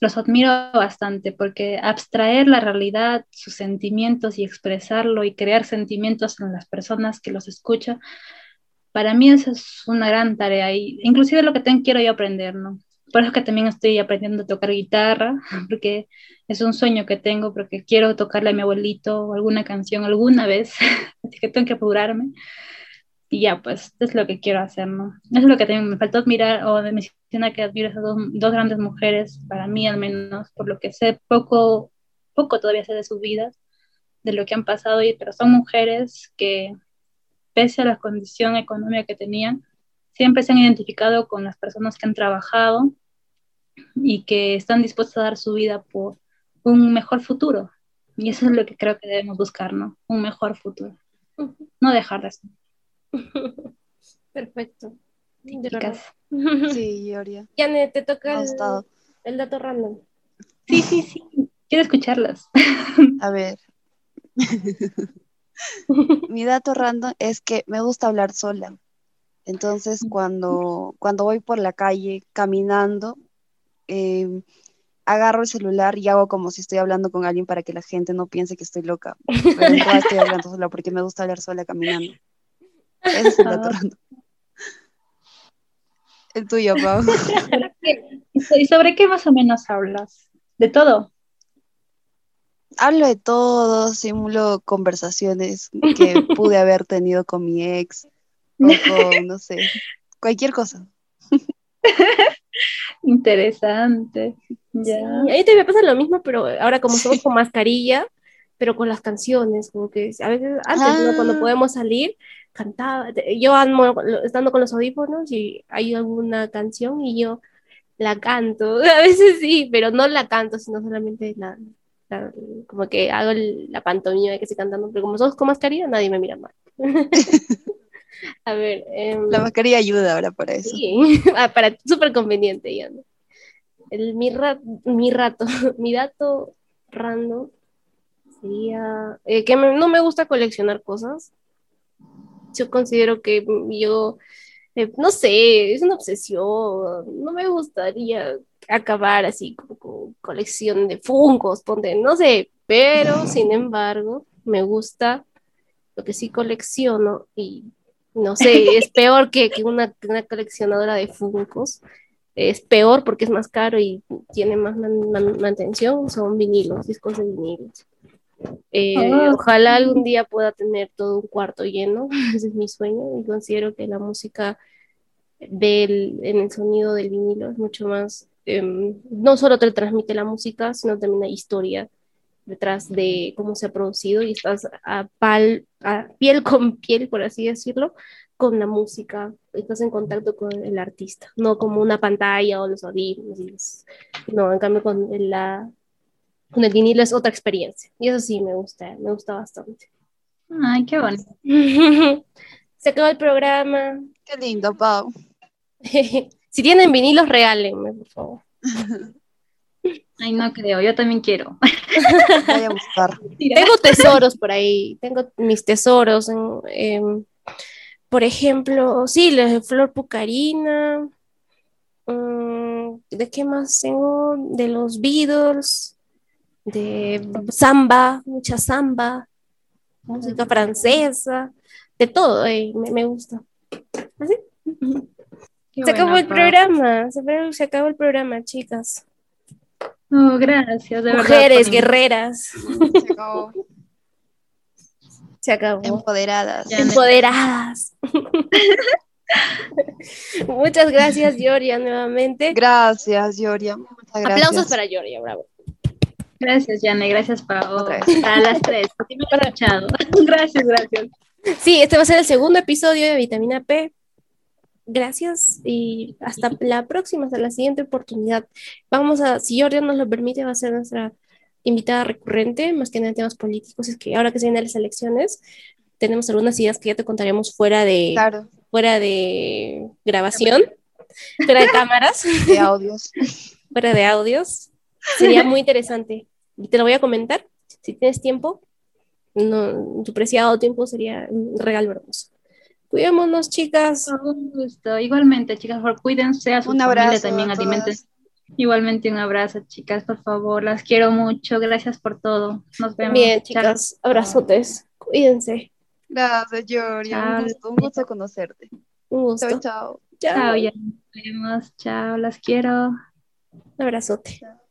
los admiro bastante porque abstraer la realidad, sus sentimientos y expresarlo y crear sentimientos en las personas que los escuchan, para mí eso es una gran tarea y inclusive lo que tengo, quiero yo aprender, ¿no? Por eso que también estoy aprendiendo a tocar guitarra, porque es un sueño que tengo, porque quiero tocarle a mi abuelito alguna canción alguna vez, así que tengo que apurarme. Y ya, pues, es lo que quiero hacer, ¿no? Eso es lo que también me faltó admirar, o de mencionar que admiro a esas dos, dos, grandes mujeres, para mí al menos, por lo que sé poco, poco todavía sé de sus vidas, de lo que han pasado, pero son mujeres que, pese a la condición económica que tenían, siempre se han identificado con las personas que han trabajado y que están dispuestas a dar su vida por un mejor futuro. Y eso es lo que creo que debemos buscar, ¿no? Un mejor futuro. No dejar de ser. Perfecto. Sí, Yoria. Yane, te toca el, el, dato random. Sí, sí, sí. Quiero escucharlas. A ver. Mi dato random es que me gusta hablar sola. Entonces, cuando, cuando voy por la calle caminando, em, agarro el celular y hago como si estoy hablando con alguien para que la gente no piense que estoy loca. Pero en estoy hablando sola porque me gusta hablar sola caminando. Ese es el dato ah. El tuyo, Pau. ¿Y sobre qué más o menos hablas? ¿De todo? Hablo de todo, simulo conversaciones que pude haber tenido con mi ex, no sé, cualquier cosa. Interesante. Ya. ahí te pasa lo mismo, pero ahora como somos con mascarilla, pero con las canciones, como que a veces antes, cuando ah. podemos salir, cantaba, yo ando estando con los audífonos y hay alguna canción y yo la canto, a veces sí, pero no la canto, sino solamente la, como que hago la pantomima de que estoy cantando, pero como somos con mascarilla, nadie me mira mal. A ver. Em, la mascarilla ayuda ahora para eso. Sí, ah, para súper conveniente ya. El, mi, mi rato, mi dato random sería eh, que no me gusta coleccionar cosas. Yo considero que yo, eh, no sé, es una obsesión. No me gustaría acabar así como con colección de fungos, ponte, no sé, pero sin embargo me gusta lo que sí colecciono y no sé, es peor que, una, coleccionadora de Funkos. Es peor porque es más caro y tiene más mantención. Son vinilos, discos de vinilos. Eh, ah. Ojalá algún día pueda tener todo un cuarto lleno. Ese es mi sueño y considero que la música del, en el sonido del vinilo es mucho más. Em, no solo te transmite la música, sino también la historia detrás de cómo se ha producido y estás a, pal, a piel con piel, por así decirlo, con la música, estás en contacto con el artista, no como una pantalla o los audífonos. No, en cambio con, la, con el vinilo es otra experiencia. Y eso sí me gusta, me gusta bastante. Ay, qué bueno. Se acabó el programa. Qué lindo, Pau. si tienen vinilos, regálenme, por favor. Ay, no creo, yo también quiero. Voy a buscar. Tengo tesoros por ahí, tengo mis tesoros. por ejemplo, sí, la de Flor Pucarina. Mm, ¿De qué más tengo? De los Beatles, de samba, mucha samba, música francesa, de todo, eh, me, gusta. Se acabó el programa, se acabó el programa, chicas. Oh, gracias, de Mujeres guerreras. Se acabó. Se acabó. Empoderadas. Empoderadas. Muchas gracias, Yoria, nuevamente. Gracias, Yoria. Aplausos para Georgia, bravo. Gracias, Jane, gracias, Pau. A las tres, porque me he escuchado. gracias, gracias. Sí, este va a ser el segundo episodio de Vitamina P. Gracias y hasta la próxima, hasta la siguiente oportunidad. Vamos a, si Georgia nos lo permite, va a ser nuestra invitada recurrente, más que en temas políticos. Es que ahora que se vienen las elecciones, tenemos algunas ideas que ya te contaremos fuera de, fuera de grabación, fuera de cámaras. De audios. fuera de audios. Sería muy interesante. Y te lo voy a comentar. Si tienes tiempo, no, tu preciado tiempo sería un regalo hermoso. Cuidémonos, chicas. Un gusto. Igualmente, chicas, por cuídense a su un familia también, alimenten. Igualmente un abrazo, chicas, por favor. Las quiero mucho. Gracias por todo. Nos vemos. Bien, chicas. Abrazotes. Cuídense. Gracias, Georgia. Un gusto, un gusto conocerte. Un gusto. Chao, chao. Chao, ya nos vemos. Chao, las quiero. Un abrazote. Chao.